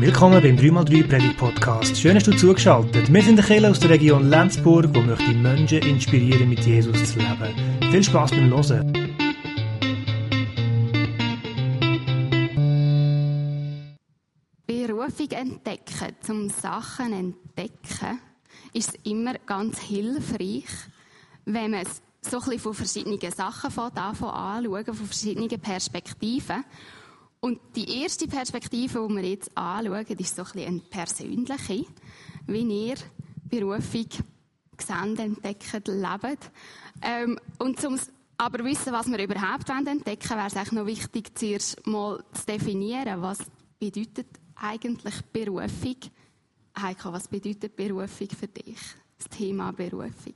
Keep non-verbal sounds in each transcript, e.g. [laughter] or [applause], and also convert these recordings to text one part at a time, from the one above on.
Willkommen beim 3x3 Predigt Podcast. Schön, dass du zugeschaltet. Wir sind der Kirche aus der Region Lenzburg, wo möchte Menschen inspirieren, mit Jesus zu leben. Viel Spaß beim Hören. Berufung entdecken, zum Sachen entdecken, ist es immer ganz hilfreich, wenn man es so ein bisschen von verschiedenen Sachen anschauen, von verschiedenen Perspektiven. Und die erste Perspektive, die wir jetzt anschauen, ist so ein eine persönliche, wie ihr Berufung gesehen, entdeckt, lebt. Ähm, und zum aber wissen, was wir überhaupt entdecken wollen, wäre es noch wichtig, zuerst mal zu definieren, was bedeutet eigentlich Berufung? Heiko, was bedeutet Berufung für dich? Das Thema Berufung.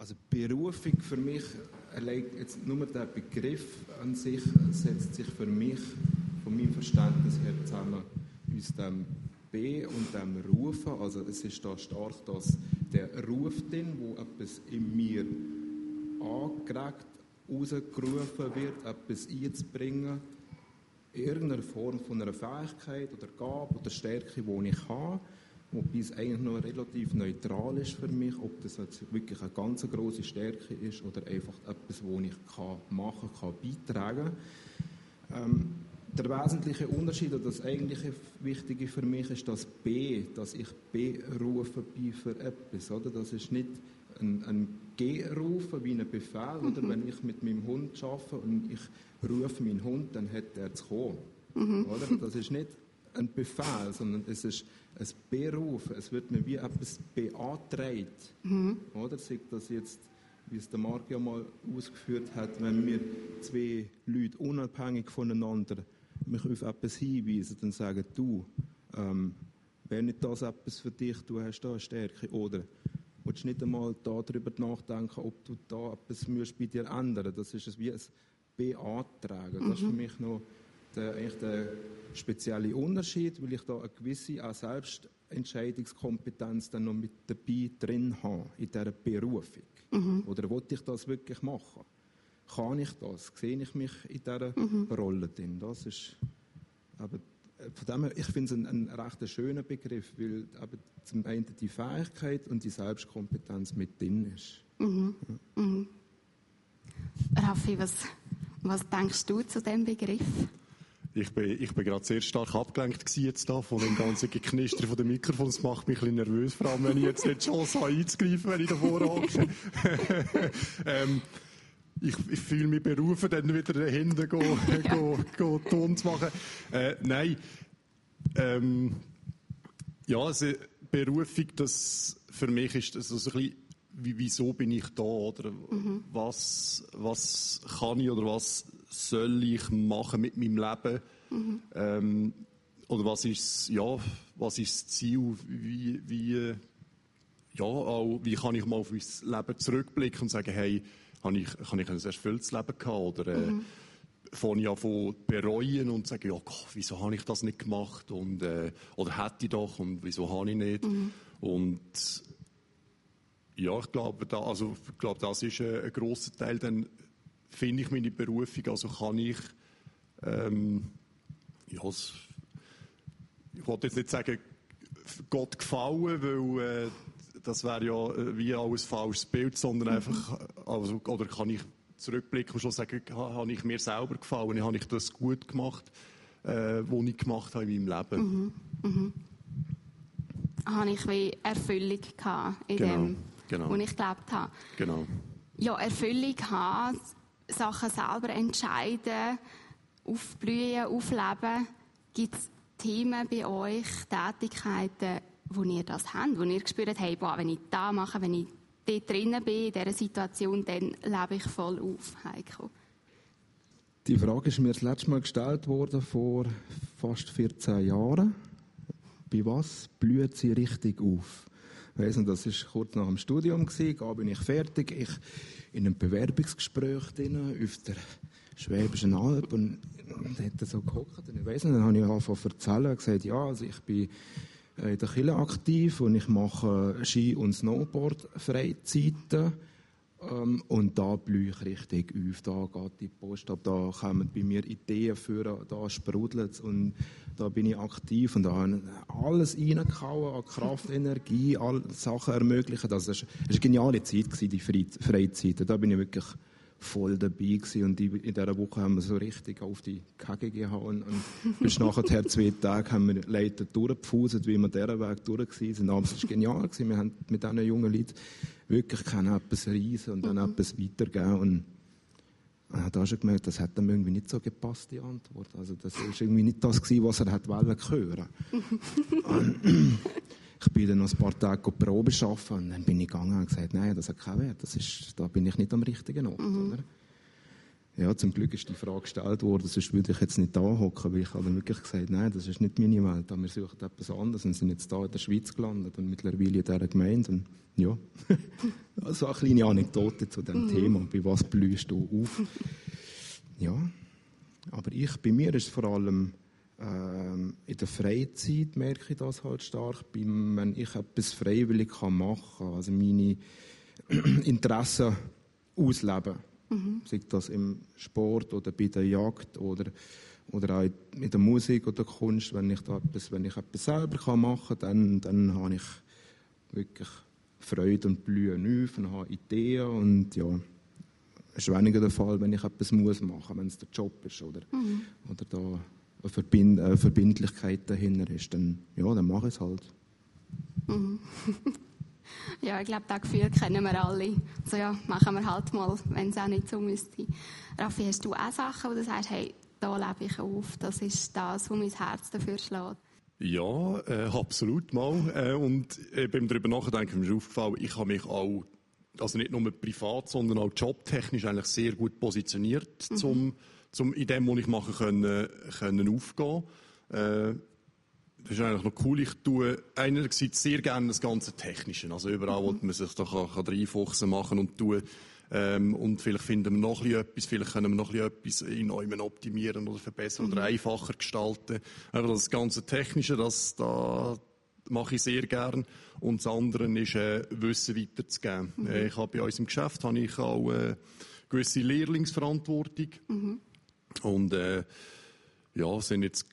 Also Berufung für mich, jetzt nur der Begriff an sich setzt sich für mich, von meinem Verständnis her zusammen aus dem B und dem Rufen. Also es ist da stark, dass der Ruf drin, wo etwas in mir angeregt, rausgerufen wird, etwas einzubringen, irgendeine Form von einer Fähigkeit oder Gabe oder Stärke, die ich habe wobei es eigentlich noch relativ neutral ist für mich, ob das jetzt wirklich eine ganz große Stärke ist oder einfach etwas, wo ich kann machen kann, beitragen ähm, der wesentliche Unterschied oder das eigentliche Wichtige für mich ist das B, dass ich berufen bin für etwas. Oder? Das ist nicht ein, ein Gerufen wie ein Befehl. Oder? Mhm. Wenn ich mit meinem Hund arbeite und ich rufe meinen Hund, dann hat er zu kommen. Mhm. Oder? Das ist nicht ein Befehl, sondern es ist ein Beruf. Es wird mir wie etwas beantragt. Mhm. Oder sagt das jetzt, wie es der Marc ja mal ausgeführt hat, wenn wir zwei Leute unabhängig voneinander mich auf etwas hinweisen, dann sagen du, ähm, wäre nicht das etwas für dich, du hast da eine Stärke, oder willst du nicht einmal darüber nachdenken, ob du da etwas bei dir ändern Das ist wie ein Beantragen. Das ist für mhm. mich noch der, eigentlich der spezielle Unterschied, weil ich da eine gewisse auch Selbstentscheidungskompetenz dann noch mit dabei drin habe, in dieser Berufung. Mhm. Oder wollte ich das wirklich machen? Kann ich das? Sehe ich mich in dieser mhm. Rolle drin? Das ist, aber von dem her, ich finde es ein, ein recht schöner Begriff, weil aber zum einen die Fähigkeit und die Selbstkompetenz mit drin ist. Mhm. Ja. Mhm. Raffi, was, was denkst du zu dem Begriff? Ich bin, ich bin gerade sehr stark abgelenkt jetzt da von dem ganzen Geknister von dem Mikrofon. Das macht mich ein bisschen nervös, vor allem wenn ich jetzt nicht die Chance habe einzugreifen, wenn ich davor hocke. [laughs] ähm, ich, ich fühle mich berufen, dann wieder dahinter go, go, go Ton zu machen. Äh, nein, ähm, ja, also Berufung, das für mich ist das also ein bisschen, wie, wieso bin ich da oder mhm. was, was kann ich oder was soll ich machen mit meinem Leben? Mhm. Ähm, oder was ist, ja, was ist das Ziel? Wie, wie, ja, auch, wie kann ich mal auf mein Leben zurückblicken und sagen, hey, habe ich, habe ich ein erfülltes Leben gehabt? Oder äh, mhm. fange ich an von bereuen und sage, ja, Gott, wieso habe ich das nicht gemacht? Und, äh, oder hätte ich doch und wieso habe ich nicht? Mhm. Und ja, ich glaube, da, also, ich glaube, das ist ein, ein grosser Teil dann finde ich meine Berufung, also kann ich, ähm, ja, ich wollte jetzt nicht sagen, Gott gefallen, weil äh, das wäre ja äh, wie auch ein falsches Bild, sondern mhm. einfach, also, oder kann ich zurückblicken und schon sagen, habe ich mir selber gefallen, habe ich das gut gemacht, äh, was ich gemacht habe in meinem Leben. Mhm. Mhm. Habe ich wie Erfüllung gehabt in genau. dem, genau. wo ich gelebt habe. Genau. Ja, Erfüllung haben Sachen selber entscheiden, aufblühen, aufleben. Gibt es Themen bei euch, Tätigkeiten, wo ihr das habt, wo ihr gespürt habt, hey, boah, wenn ich das mache, wenn ich dort drinnen bin, in dieser Situation, dann lebe ich voll auf, Heiko? Die Frage ist mir das letzte Mal gestellt worden, vor fast 14 Jahren. Bei was blüht sie richtig auf? Weiss nicht, das war kurz nach dem Studium, da bin ich fertig. Ich in einem Bewerbungsgespräch drin, auf der Schwäbischen Alb und da hat er so gehockt. Und ich weiss nicht, dann habe ich angefangen zu erzählen gesagt, ja, also ich bin äh, in der Kille aktiv und ich mache Ski- und Snowboard-Freizeiten Ähm, und da blühe ich richtig auf, da geht die Post ab, da kommen bei mir Ideen für, da sprudelt es und da bin ich aktiv und da habe ich alles reingehauen an Kraft, [laughs] Energie, alle Sachen ermöglichen. Das war eine geniale Zeit, die Freizeit. Da bin ich wirklich voll dabei gewesen. und in dieser Woche haben wir so richtig auf die Kacke gehauen und bis nachher zwei Tage haben wir Leute durchgefuselt, wie wir diesen Weg durch sind. Aber es war genial gewesen. Wir haben mit diesen jungen Leuten wirklich etwas reisen und dann mhm. etwas weitergeben und er hat auch schon gemerkt, das hat ihm irgendwie nicht so gepasst, die Antwort. Also das war irgendwie nicht das gewesen, was er hat wollen hören. [laughs] [clears throat] ich bin dann noch ein paar Tage Probe arbeiten und dann bin ich gegangen und gesagt, nein, das hat keinen Wert, das ist, da bin ich nicht am richtigen Ort. Mhm. Oder? Ja, zum Glück ist die Frage gestellt worden, sonst würde ich jetzt nicht da hocken, weil ich habe wirklich gesagt, nein, das ist nicht meine Welt, wir suchen etwas anderes und sind jetzt da in der Schweiz gelandet und mittlerweile in dieser Gemeinde. Und ja, [laughs] also eine kleine Anekdote zu dem mhm. Thema, bei was blühst du auf? Ja, aber ich, bei mir ist es vor allem ähm, in der Freizeit merke ich das halt stark, wenn ich etwas freiwillig machen kann, also meine [clears throat] Interessen ausleben. Mhm. Sei das im Sport oder bei der Jagd oder, oder auch mit der Musik oder der Kunst. Wenn ich, da etwas, wenn ich etwas selber machen kann, dann, dann habe ich wirklich Freude und Blühen auf und habe Ideen und ja, es ist weniger der Fall, wenn ich etwas muss machen, wenn es der Job ist oder, mhm. oder da Verbind eine Verbindlichkeit dahinter ist, dann, ja, dann mache ich es halt. Mhm. [laughs] ja, ich glaube, das Gefühl kennen wir alle. So ja, machen wir halt mal, wenn es auch nicht so müsste. Raffi, hast du auch Sachen, wo du sagst, hey, da lebe ich auf, das ist das, wo mein Herz dafür schlägt? Ja, äh, absolut mal. Äh, und äh, beim darüber nachdenken ist mir aufgefallen, ich habe mich auch, also nicht nur privat, sondern auch jobtechnisch eigentlich sehr gut positioniert, mhm. zum, zum in dem, was ich machen können, können aufgehen. Äh, das ist eigentlich noch cool. Ich tue einerseits sehr gerne das ganze Technische. Also überall, wo man sich da kann, kann reinfuchsen machen und tun. Ähm, und vielleicht finden wir noch etwas, vielleicht können wir noch etwas in Neumen optimieren oder verbessern mhm. oder einfacher gestalten. Aber das ganze Technische, das, da mache ich sehr gern. Und das andere ist, äh, Wissen weiterzugeben. Mhm. Äh, ich habe bei uns im Geschäft habe ich auch äh, gewisse Lehrlingsverantwortung. Mhm. Und äh, ja, sind jetzt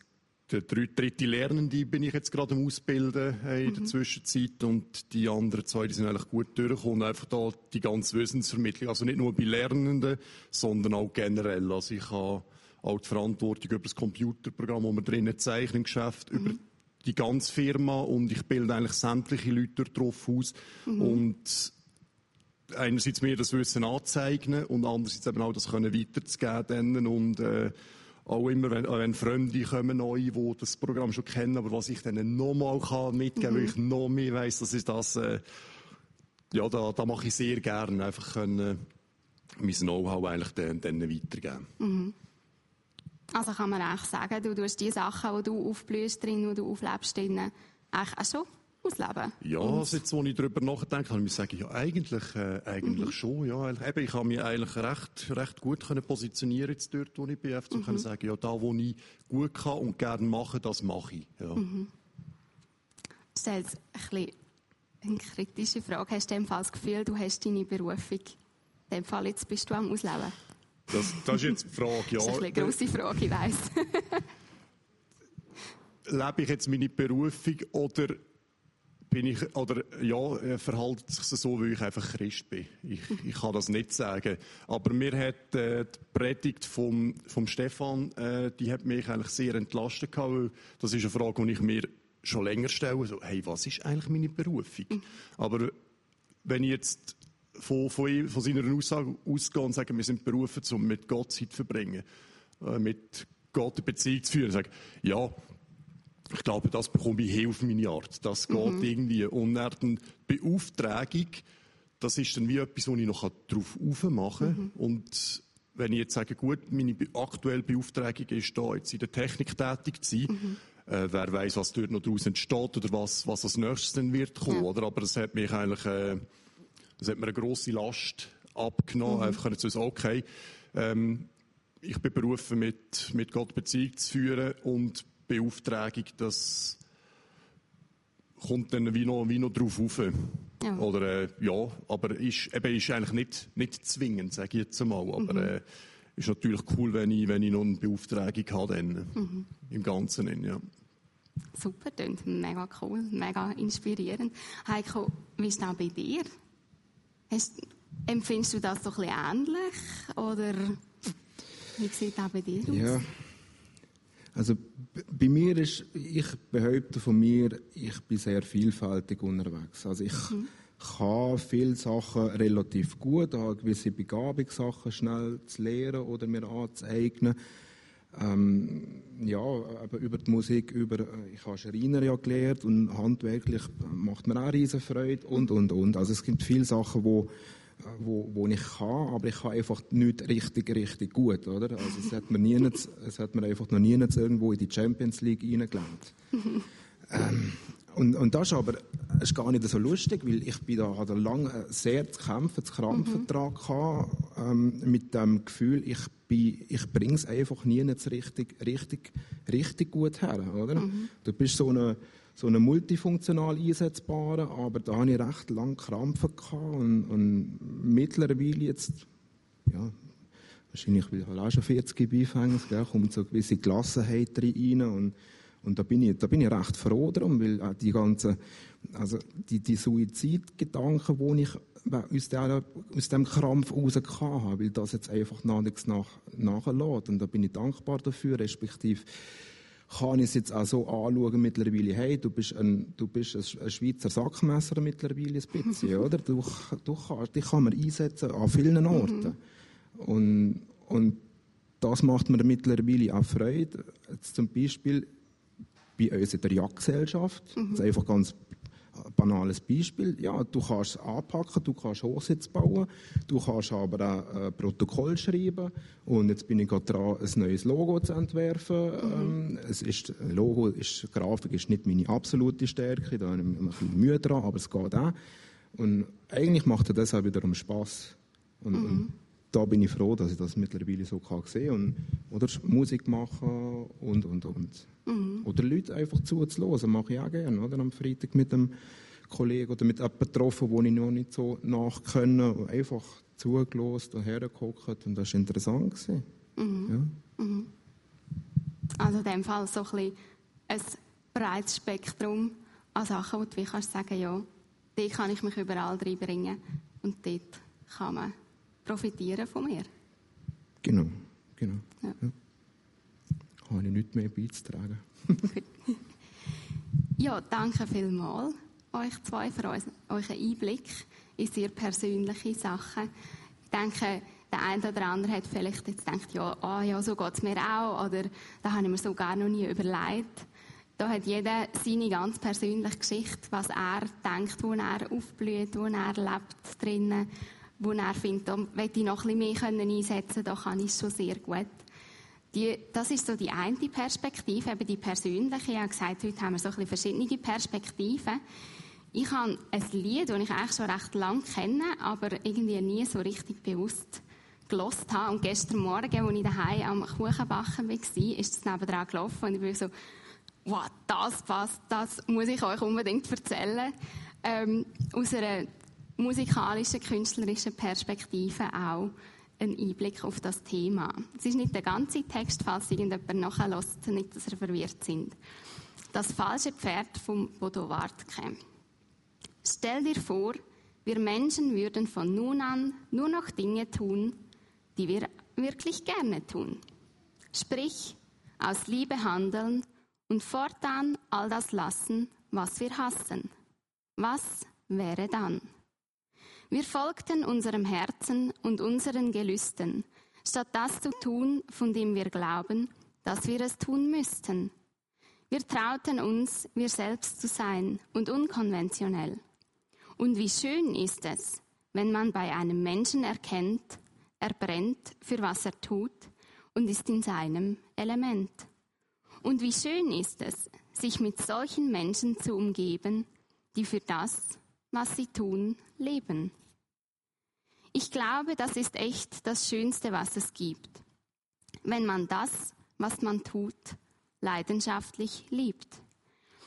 der dritte Lernende bin ich jetzt gerade am Ausbilden äh, in der mhm. Zwischenzeit und die anderen zwei, die sind eigentlich gut durchgekommen. Einfach da die ganze Wissensvermittlung, also nicht nur bei Lernenden, sondern auch generell. Also ich habe auch die Verantwortung über das Computerprogramm, das wir drinnen zeichnen Geschäft, mhm. über die ganze Firma und ich bilde eigentlich sämtliche Leute darauf aus mhm. und einerseits mir das Wissen anzeigen und andererseits eben auch das können weiterzugeben und äh, auch immer, wenn, wenn Freunde kommen, neu, die das Programm schon kennen, aber was ich denen nochmal kann mitgeben, mhm. weil ich noch mehr weiss, das ist das, äh, ja, da, da mache ich sehr gerne, einfach können, mein Know-how eigentlich denen, denen weitergeben. Mhm. Also kann man eigentlich sagen, du tust die Sachen, die du aufblühst drin, die du auflebst drin, eigentlich auch schon ausleben. Ja, also jetzt, wo ich darüber nachdenke, kann ich mir sagen, ja, eigentlich, äh, eigentlich mhm. schon, ja. Eben, ich habe mich eigentlich recht, recht gut können positionieren jetzt dort, wo ich bin, um mhm. können sagen, ja, da, wo ich gut kann und gerne mache, das mache ich, ja. Mhm. Du stellst ein bisschen eine kritische Frage. Hast du in dem Fall das Gefühl, du hast deine Berufung? In dem Fall, jetzt bist du am Ausleben. Das, das ist jetzt die Frage, ja. Das ist eine grosse Frage, ich weiss. Lebe ich jetzt meine Berufung oder bin ich, oder ja, äh, verhält sich so, weil ich einfach Christ bin. Ich, ich kann das nicht sagen. Aber mir hat äh, die Predigt vom, vom Stefan, äh, die hat mich eigentlich sehr entlastet gehabt, weil das ist eine Frage, die ich mir schon länger stelle. So, hey, was ist eigentlich meine Berufung? Mhm. Aber wenn ich jetzt von, von, von seiner Aussage ausgehe und sage, wir sind berufen, um mit Gott Zeit zu verbringen, äh, mit Gott eine Beziehung zu führen, sage, ja, ich glaube, das bekomme ich hier auf meine Art. Das geht mhm. irgendwie. Und dann Beauftragung, das ist dann wie etwas, wo ich noch drauf aufmachen kann. Mhm. Und wenn ich jetzt sage, gut, meine aktuelle Beauftragung ist da jetzt in der Technik tätig zu sein, mhm. äh, wer weiß, was dort noch daraus entsteht oder was, was als nächstes dann wird kommen, ja. oder? Aber es hat mich eigentlich, äh, das hat mir eine grosse Last abgenommen, mhm. einfach können zu sagen, okay, ähm, ich bin berufen, mit, mit Gott Beziehung zu führen und Beauftragung, das kommt dann wie noch, wie noch drauf rauf. Ja. Oder, äh, ja, aber ist, eben ist eigentlich nicht, nicht zwingend, sage ich jetzt einmal. Aber Mhm. äh, ist natürlich cool, wenn ich, wenn ich noch eine Beauftragung habe, dann, Mhm. im Ganzen, ja. Super, klingt mega cool, mega inspirierend. Heiko, wie ist das bei dir? Hast, empfindest du das so ein bisschen ähnlich? Oder wie sieht das bei dir aus? Ja. Also bei mir ist, ich behaupte von mir, ich bin sehr vielfältig unterwegs. Also ich kann viele Sachen relativ gut, habe gewisse Begabung, Sachen schnell zu lernen oder mir anzueignen. Ähm, ja, aber über die Musik, über, äh, ich habe Schreiner ja gelernt und handwerklich macht mir auch riesen Freude und, und, und. Also es gibt viele Sachen, wo, wo, wo ich kann, aber ich kann einfach nicht richtig, richtig gut, oder? Also es hat mir nie, es hat mir einfach noch nie irgendwo in die Champions League reingelernt. [laughs] ähm, und, und das ist aber das ist gar nicht so lustig, weil ich bin da, hatte lange sehr zu kämpfen, zu krampfen dran gehabt, ähm, mit dem Gefühl, ich bin, ich bring's einfach nie richtig, richtig, richtig gut her, oder? Du bist so eine, so eine multifunktional einsetzbare, aber da habe ich recht lange Krampfen und, und mittlerweile jetzt, ja, wahrscheinlich, weil ich halt auch schon 40 Beifängnis, gell, kommt so eine gewisse Gelassenheit rein und, und da bin ich, da bin ich recht froh drum, weil auch die ganzen, also die, die Suizidgedanken, die ich aus, dem Krampf raus hatte, weil das jetzt einfach nach nichts nach, nachlässt. Und da bin ich dankbar dafür, respektive kann ich es jetzt auch so anschauen mittlerweile, hey, du bist ein, du bist ein, Schweizer Sackmesser mittlerweile ein bisschen, [laughs] oder? Du, du kannst, dich kann man einsetzen an vielen Orten. Und, und das macht mir mittlerweile auch Freude. Jetzt zum Beispiel bei uns in der Jagdgesellschaft. Ist einfach ganz banales Beispiel. Ja, du kannst es anpacken, du kannst Hochsitz bauen, du kannst aber auch ein Protokoll schreiben. Und jetzt bin ich gerade dran, ein neues Logo zu entwerfen. Ähm, es ist, Logo, ist, Grafik ist nicht meine absolute Stärke, da habe ich ein bisschen Mühe dran, aber es geht auch. Und eigentlich macht das auch wiederum Spass. Und, und da bin ich froh, dass ich das mittlerweile so kann sehen und oder Musik machen und und und. Oder Leute einfach zuzuhören, mache ich auch gerne, oder? Am Freitag mit einem Kollegen oder mit jemandem getroffen, wo ich noch nicht so nachkenne, und einfach zugelost und hergeguckt und das war interessant gewesen. Ja. Also in dem Fall so ein, ein breites Spektrum an Sachen, wo du wie kannst sagen, ja, dort kann ich mich überall reinbringen und dort kann man profitieren von mir. Genau, genau. Ja. Ja. Habe ich nichts mehr beizutragen. [laughs] Ja, danke vielmals euch zwei für euren Einblick in sehr persönliche Sachen. Ich denke, der eine oder andere hat vielleicht jetzt gedacht, ja, ah, ja so geht es mir auch, oder da habe ich mir so gar noch nie überlegt. Da hat jeder seine ganz persönliche Geschichte, was er denkt, wo er aufblüht, wo er lebt drinnen, wo er findet, da möchte ich noch ein bisschen mehr einsetzen da kann ich es schon sehr gut. Die, das ist so die eine Perspektive, eben die persönliche. Ich habe gesagt, heute haben wir so ein bisschen verschiedene Perspektiven. Ich habe ein Lied, das ich eigentlich schon recht lange kenne, aber irgendwie nie so richtig bewusst gelost habe. Und gestern Morgen, als ich daheim am Kuchenbacken war, ist es nebenan gelaufen und ich bin so, wow, das passt, das muss ich euch unbedingt erzählen. Ähm, aus einer musikalischen, künstlerischen Perspektive auch einen Einblick auf das Thema. Es ist nicht der ganze Text, falls irgendjemand nachlässt, nicht, dass ihr verwirrt sind. Das falsche Pferd vom Bodo Wartke. Stell dir vor, wir Menschen würden von nun an nur noch Dinge tun, die wir wirklich gerne tun. Sprich, aus Liebe handeln und fortan all das lassen, was wir hassen. Was wäre dann? Wir folgten unserem Herzen und unseren Gelüsten, statt das zu tun, von dem wir glauben, dass wir es tun müssten. Wir trauten uns, wir selbst zu sein und unkonventionell. Und wie schön ist es, wenn man bei einem Menschen erkennt, er brennt für was er tut und ist in seinem Element. Und wie schön ist es, sich mit solchen Menschen zu umgeben, die für das, was sie tun, leben. Ich glaube, das ist echt das Schönste, was es gibt. Wenn man das, was man tut, leidenschaftlich liebt.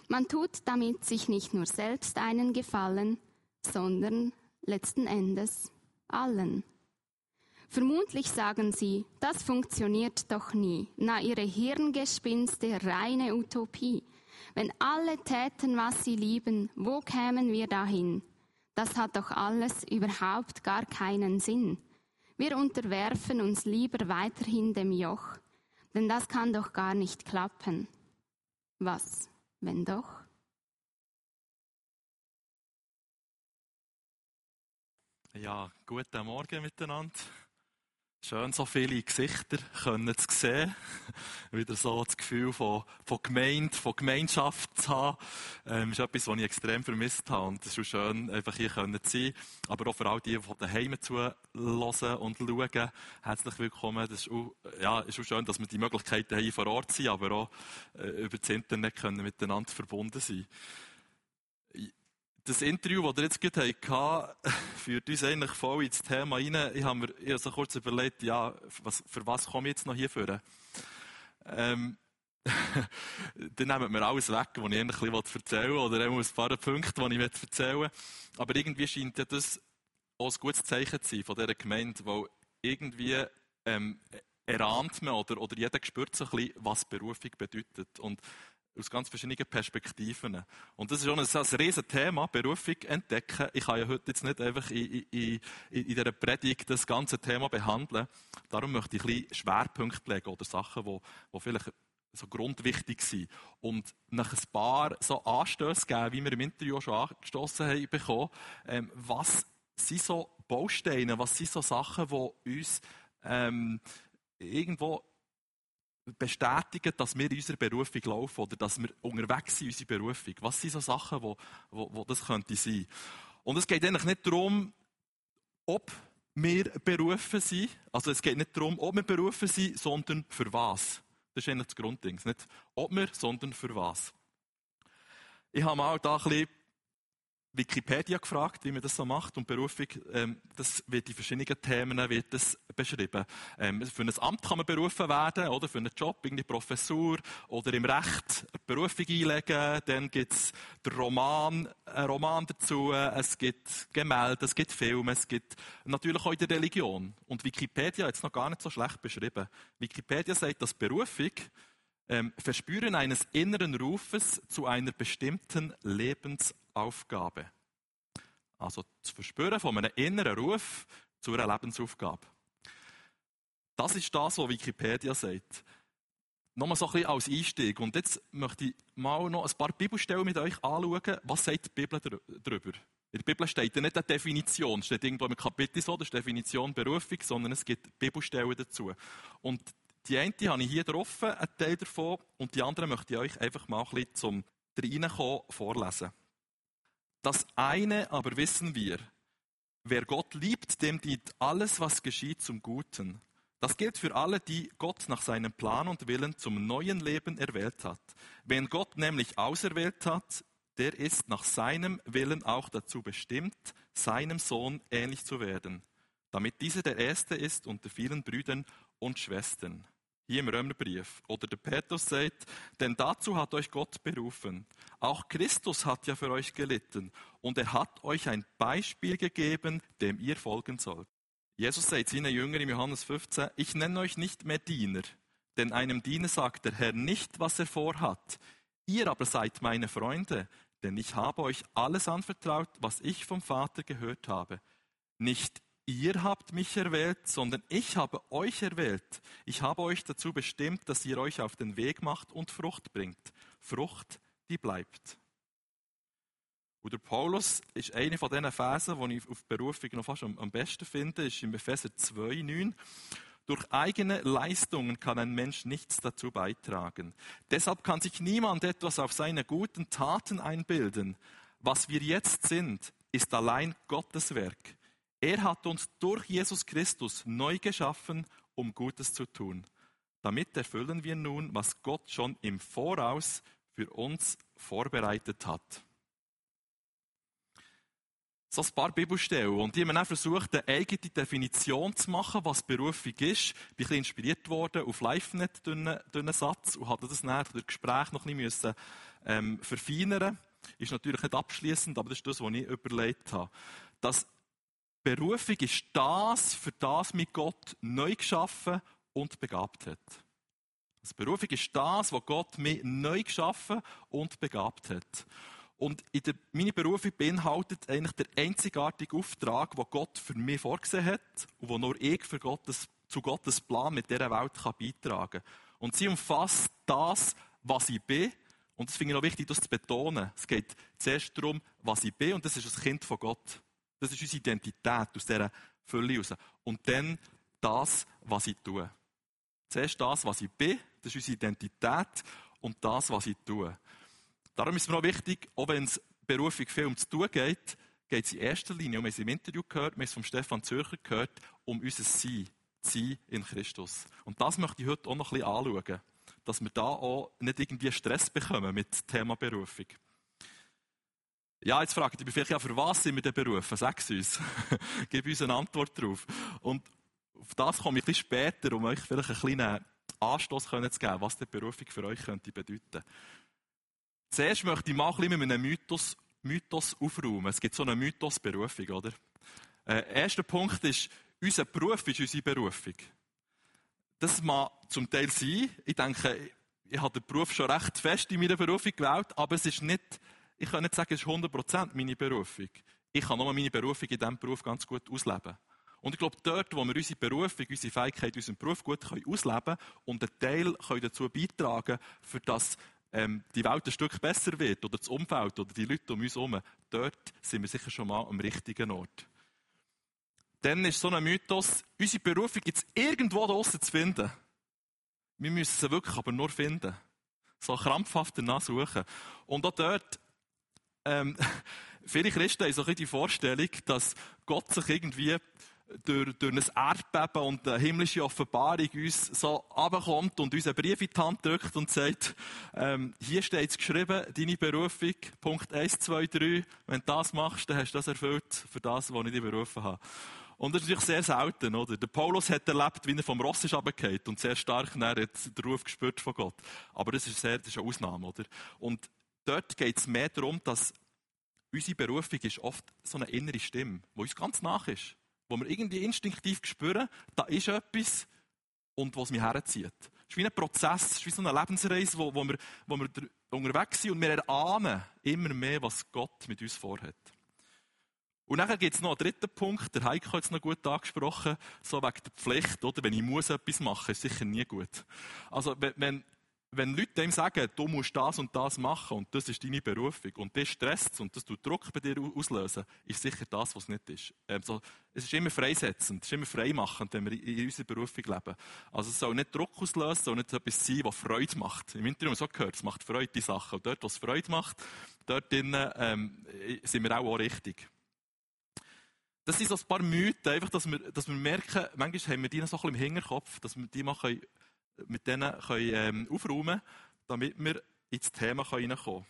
Man tut damit sich nicht nur selbst einen Gefallen, sondern letzten Endes allen. Vermutlich sagen Sie, das funktioniert doch nie. Na, Ihre Hirngespinste, reine Utopie. Wenn alle täten, was sie lieben, wo kämen wir dahin? Das hat doch alles überhaupt gar keinen Sinn. Wir unterwerfen uns lieber weiterhin dem Joch, denn das kann doch gar nicht klappen. Was, wenn doch? Ja, guten Morgen miteinander. Schön, so viele Gesichter können zu sehen. Wieder so das Gefühl von, von Gemeinde, von Gemeinschaft zu haben. Ähm, ist etwas, was ich extrem vermisst habe. Und es ist auch schön, einfach hier können zu sein. Aber auch für all die, die von daheim zu hören und schauen. Herzlich willkommen. Das ist auch, ja, ist auch schön, dass wir die Möglichkeiten haben, vor Ort zu sein, aber auch äh, über das Internet können miteinander verbunden sein das Interview, das ihr jetzt gerade hattet, führt uns eigentlich voll ins Thema rein. Ich habe mir ich habe so kurz überlegt, ja, was, für was komme ich jetzt noch hier? Ähm, [laughs] dann nehmen wir alles weg, was ich eigentlich ein bisschen erzählen will, oder ein paar Punkte, die ich erzählen will. Aber irgendwie scheint das auch ein gutes Zeichen zu sein von dieser Gemeinde, weil irgendwie ähm, erahnt man oder, oder jeder spürt so ein bisschen, was Berufung bedeutet. Und aus ganz verschiedenen Perspektiven. Und das ist schon ein, ein riesen Thema, Berufung entdecken. Ich kann ja heute jetzt nicht einfach in, in, in, in dieser Predigt das ganze Thema behandeln. Darum möchte ich ein bisschen Schwerpunkte legen oder Sachen, die, die vielleicht so grundwichtig sind. Und nach ein paar so Anstöße geben, wie wir im Interview schon angestoßen haben bekommen, ähm, was sind so Bausteine, was sind so Sachen, die uns ähm, irgendwo bestätigen, dass wir in unserer Berufung laufen oder dass wir unterwegs sind in unserer Berufung. Was sind so Sachen, wo, wo, wo das könnte sein? Und es geht eigentlich nicht darum, ob wir berufen sind. Also es geht nicht darum, ob wir berufen sind, sondern für was. Das ist eigentlich das Grundding. Nicht ob wir, sondern für was. Ich habe mal da ein bisschen Wikipedia gefragt, wie man das so macht. Und Berufung, ähm, das wird in verschiedenen Themen wird das beschrieben. Ähm, für ein Amt kann man berufen werden, oder für einen Job, irgendwie Professur, oder im Recht eine Berufung einlegen. Dann gibt's den Roman, einen Roman dazu. Es gibt Gemälde, es gibt Filme, es gibt natürlich auch in der Religion. Und Wikipedia hat es noch gar nicht so schlecht beschrieben. Wikipedia sagt, dass Berufung ähm, Verspüren eines inneren Rufes zu einer bestimmten Lebensaufgabe. Also das Verspüren von einem inneren Ruf zu einer Lebensaufgabe. Das ist das, was Wikipedia sagt. Nochmal so ein bisschen als Einstieg. Und jetzt möchte ich mal noch ein paar Bibelstellen mit euch anschauen. Was sagt die Bibel darüber? In der Bibel steht ja nicht eine Definition, steht irgendwo im Kapitel so, das ist Definition Berufung, sondern es gibt Bibelstellen dazu. Und die eine habe ich hier drauf, einen Teil davon, und die andere möchte ich euch einfach mal ein bisschen zum Reinkommen vorlesen. Das eine aber wissen wir. Wer Gott liebt, dem dient alles, was geschieht, zum Guten. Das gilt für alle, die Gott nach seinem Plan und Willen zum neuen Leben erwählt hat. Wen Gott nämlich auserwählt hat, der ist nach seinem Willen auch dazu bestimmt, seinem Sohn ähnlich zu werden, damit dieser der Erste ist unter vielen Brüdern und Schwestern. Hier im Römerbrief. Oder der Petrus sagt, denn dazu hat euch Gott berufen. Auch Christus hat ja für euch gelitten und er hat euch ein Beispiel gegeben, dem ihr folgen sollt. Jesus sagt seinen Jüngern im Johannes 15, ich nenne euch nicht mehr Diener, denn einem Diener sagt der Herr nicht, was er vorhat. Ihr aber seid meine Freunde, denn ich habe euch alles anvertraut, was ich vom Vater gehört habe. Nicht ihr habt mich erwählt, sondern ich habe euch erwählt. Ich habe euch dazu bestimmt, dass ihr euch auf den Weg macht und Frucht bringt. Frucht, die bleibt. Und der Paulus ist eine von diesen Versen, die ich auf Berufung noch fast am besten finde, ist im Epheser 2,9. Durch eigene Leistungen kann ein Mensch nichts dazu beitragen. Deshalb kann sich niemand etwas auf seine guten Taten einbilden. Was wir jetzt sind, ist allein Gottes Werk. Er hat uns durch Jesus Christus neu geschaffen, um Gutes zu tun. Damit erfüllen wir nun, was Gott schon im Voraus für uns vorbereitet hat. So ein paar Bibelstellen. Und die haben dann versucht, eine eigene Definition zu machen, was Berufung ist. Ich bin ein inspiriert worden auf LiveNet durch einen, durch Satz und hatte das nach dem Gespräch noch ein bisschen ähm, verfeinern Ist natürlich nicht abschließend, aber das ist das, was ich überlegt habe. Dass Berufung ist das, für das mich Gott neu geschaffen und begabt hat. Das Berufung ist das, was Gott mich neu geschaffen und begabt hat. Und in der, meine Berufung beinhaltet eigentlich der einzigartige Auftrag, den Gott für mich vorgesehen hat und wo nur ich für Gottes, zu Gottes Plan mit dieser Welt kann beitragen kann. Und sie umfasst das, was ich bin. Und das finde ich auch wichtig, das zu betonen. Es geht zuerst darum, was ich bin, und das ist das Kind von Gott. Das ist unsere Identität aus dieser Fülle heraus. Und dann das, was ich tue. Zuerst das, was ich bin, das ist unsere Identität, und das, was ich tue. Darum ist es mir auch wichtig, auch wenn es Berufung viel um zu tun geht, geht es in erster Linie, und wir haben es im Interview gehört, wir haben es von Stefan Zürcher gehört, um unser Sein, Sein in Christus. Und das möchte ich heute auch noch ein bisschen anschauen, dass wir da auch nicht irgendwie Stress bekommen mit dem Thema Berufung. Ja, jetzt fragt ihr vielleicht, ja, für was sind wir denn berufen? Sag es uns. [laughs] Gib uns eine Antwort darauf. Und auf das komme ich ein bisschen später, um euch vielleicht einen kleinen Anstoß zu geben, was die Berufung für euch könnte bedeuten. Zuerst möchte ich mal mit einem Mythos, Mythos aufräumen. Es gibt so eine Mythos-Berufung, oder? Äh, erster Punkt ist, unser Beruf ist unsere Berufung. Das mag zum Teil sein. Ich denke, ich habe den Beruf schon recht fest in meiner Berufung gewählt, aber es ist nicht, ich kann nicht sagen, es ist 100% meine Berufung. Ich kann nur meine Berufung in diesem Beruf ganz gut ausleben. Und ich glaube, dort, wo wir unsere Berufung, unsere Fähigkeit, unseren Beruf gut ausleben können und einen Teil können dazu beitragen für das ähm, die Welt ein Stück besser wird oder das Umfeld oder die Leute um uns herum, dort sind wir sicher schon mal am richtigen Ort. Dann ist so ein Mythos, unsere Berufung gibt es irgendwo draußen zu finden. Wir müssen sie wirklich aber nur finden. So krampfhaft danach suchen. Und auch dort, ähm, [laughs] viele Christen haben so ein die Vorstellung, dass Gott sich irgendwie durch, durch ein Erdbeben und eine himmlische Offenbarung uns so abkommt und uns einen Brief in die Hand drückt und sagt, ähm, hier steht es geschrieben, deine Berufung, Punkt 1, 2, 3, wenn du das machst, dann hast du das erfüllt für das, was ich dich berufen habe. Und das ist natürlich sehr selten, oder? Der Paulus hat erlebt, wie er vom Ross ist runtergefallen und sehr stark hat den Ruf gespürt von Gott. Aber das ist sehr, das ist eine Ausnahme, oder? Und dort geht es mehr darum, dass unsere Berufung ist oft so eine innere Stimme, die uns ganz nach ist wo wir irgendwie instinktiv spüren, da ist etwas und was mich herzieht. Es ist wie ein Prozess, es ist wie so eine Lebensreise, wo, wo, wir, wo wir unterwegs sind und wir erahnen immer mehr, was Gott mit uns vorhat. Und dann gibt es noch einen dritten Punkt, der Heiko hat es noch gut angesprochen, so wegen der Pflicht, oder? Wenn ich muss etwas machen, ist sicher nie gut. Also, wenn Leute ihm sagen, du musst das und das machen und das ist deine Berufung und das stresst und das tut Druck bei dir auslösen, ist sicher das, was es nicht ist. Also, es ist immer freisetzend, es ist immer freimachend, wenn wir in unserer Berufung leben. Also es soll nicht Druck auslösen, es soll nicht etwas sein, was Freude macht. Im Interview haben wir so gehört, es macht Freude, die Sachen. Und dort, wo es Freude macht, dort drinnen, ähm, sind wir auch, auch richtig. Das sind so ein paar Mythen, einfach, dass wir, dass wir merken, manchmal haben wir die noch so ein bisschen im Hinterkopf, dass wir die können mit denen können, ähm, aufräumen können, damit wir ins Thema reinkommen können.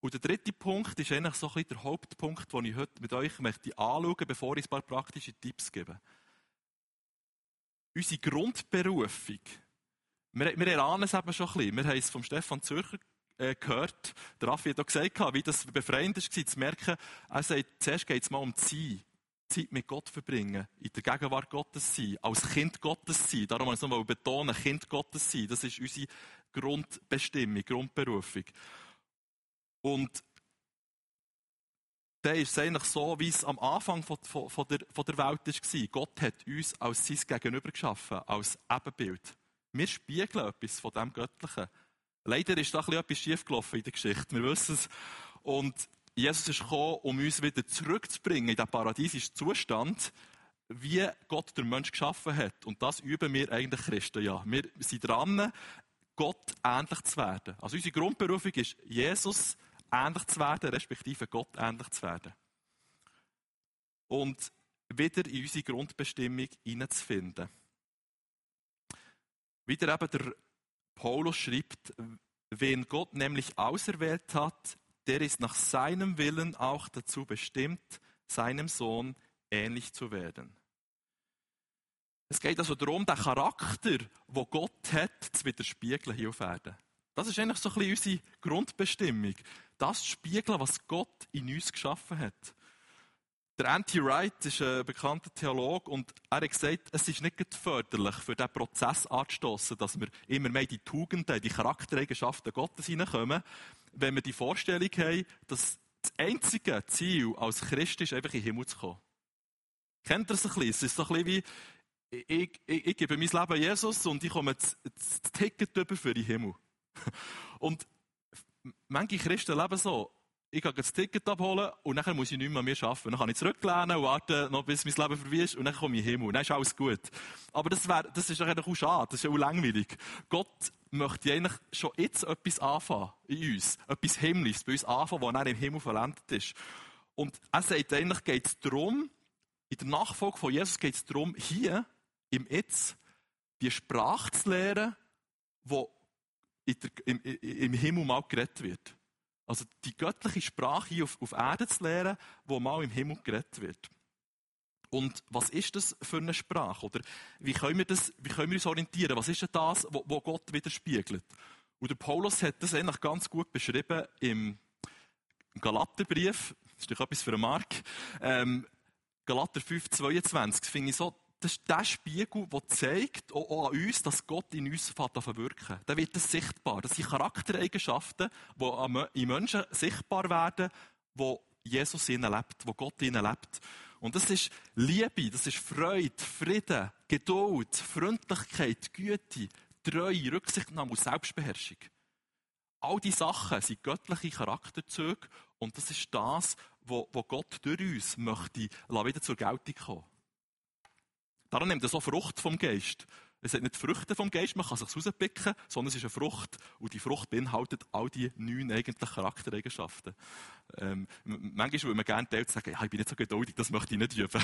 Und der dritte Punkt ist eigentlich so ein bisschen der Hauptpunkt, den ich heute mit euch möchte anschauen bevor ich ein paar praktische Tipps gebe. Unsere Grundberufung. Wir, wir erahnen es eben schon ein bisschen. Wir haben es von Stefan Zürcher äh, gehört. Der Raffi hat auch gesagt, wie das befreiend war, zu merken, er sagt, zuerst geht es mal um die Sein. Zeit mit Gott verbringen, in der Gegenwart Gottes sein, als Kind Gottes sein. Darum wollte ich es nochmal betonen, Kind Gottes sein. Das ist unsere Grundbestimmung, Grundberufung. Und dann ist es eigentlich so, wie es am Anfang von, von, von, der, von der Welt war. Gott hat uns als sein Gegenüber geschaffen, als Ebenbild. Wir spiegeln etwas von dem Göttlichen. Leider ist da etwas schiefgelaufen in der Geschichte. Wir wissen es. Und Jesus ist gekommen, um uns wieder zurückzubringen in den paradiesischen Zustand, wie Gott den Mensch geschaffen hat. Und das üben wir eigentlich Christen ja. Wir sind dran, Gott ähnlich zu werden. Also unsere Grundberufung ist, Jesus ähnlich zu werden, respektive Gott ähnlich zu werden. Und wieder in unsere Grundbestimmung hineinzufinden. Wieder eben der Paulus schreibt, wen Gott nämlich auserwählt hat, der ist nach seinem Willen auch dazu bestimmt, seinem Sohn ähnlich zu werden. Es geht also darum, den Charakter, wo Gott hat, zu widerspiegeln hier auf Erden. Das ist eigentlich so ein bisschen unsere Grundbestimmung. Das zu spiegeln, was Gott in uns geschaffen hat. Der Anti Wright ist ein bekannter Theologe und er hat gesagt, es ist nicht förderlich für diesen Prozess anzustoßen, dass wir immer mehr die Tugenden, die Charaktereigenschaften Gottes hineinkommen, wenn wir die Vorstellung haben, dass das einzige Ziel als Christ ist, einfach in den Himmel zu kommen. Kennt ihr das ein bisschen? Es ist so ein bisschen wie, ich, ich, ich gebe mein Leben Jesus und ich komme das, Ticket über für den Himmel. [laughs] Und manche Christen leben so, ich gehe das Ticket abholen und dann muss ich nicht mehr an arbeiten. Dann kann ich zurücklehnen und warten, noch bis mein Leben vorbei ist und dann komme ich hin und dann ist alles gut. Aber das, wär, das ist eigentlich auch schade, das ist auch langweilig. Gott möchte eigentlich schon jetzt etwas anfangen in uns, etwas Himmlisches bei uns anfangen, was dann im Himmel verlandet ist. Und er sagt eigentlich, geht es darum, in der Nachfolge von Jesus geht es darum, hier im Jetzt die Sprache zu lernen, die im Himmel mal geredet wird. Also die göttliche Sprache hier auf, auf Erde zu lernen, wo mal im Himmel geredet wird. Und was ist das für eine Sprache? Oder wie können wir, das, wie können wir uns orientieren? Was ist denn das, wo Gott widerspiegelt? Und der Paulus hat das eigentlich ganz gut beschrieben im Galaterbrief. Das ist doch etwas für einen Mark. Ähm, Galater 5, 22 finde ich so das ist der Spiegel, der zeigt, auch an uns, dass Gott in uns verwirken Da wird es sichtbar. Das sind Charaktereigenschaften, die in Menschen sichtbar werden, wo Jesus ihnen lebt, wo Gott ihnen lebt. Und das ist Liebe, das ist Freude, Frieden, Geduld, Freundlichkeit, Güte, Treue, Rücksichtnahme und Selbstbeherrschung. All diese Sachen sind göttliche Charakterzüge und das ist das, was Gott durch uns möchte wieder zur Geltung kommen. Darum nimmt er so Frucht vom Geist. Es sind nicht Früchte vom Geist, man kann sich rauspicken, sondern es ist eine Frucht. Und die Frucht beinhaltet all die neun eigentlichen Charaktereigenschaften. Ähm, manchmal würde man gerne Teil sagen, ja, ich bin nicht so geduldig, das möchte ich nicht üben.